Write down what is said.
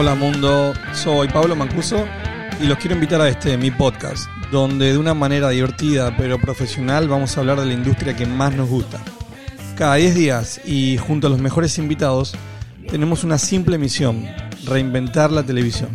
Hola mundo, soy Pablo Mancuso y los quiero invitar a este, mi podcast, donde de una manera divertida pero profesional vamos a hablar de la industria que más nos gusta. Cada 10 días y junto a los mejores invitados tenemos una simple misión, reinventar la televisión.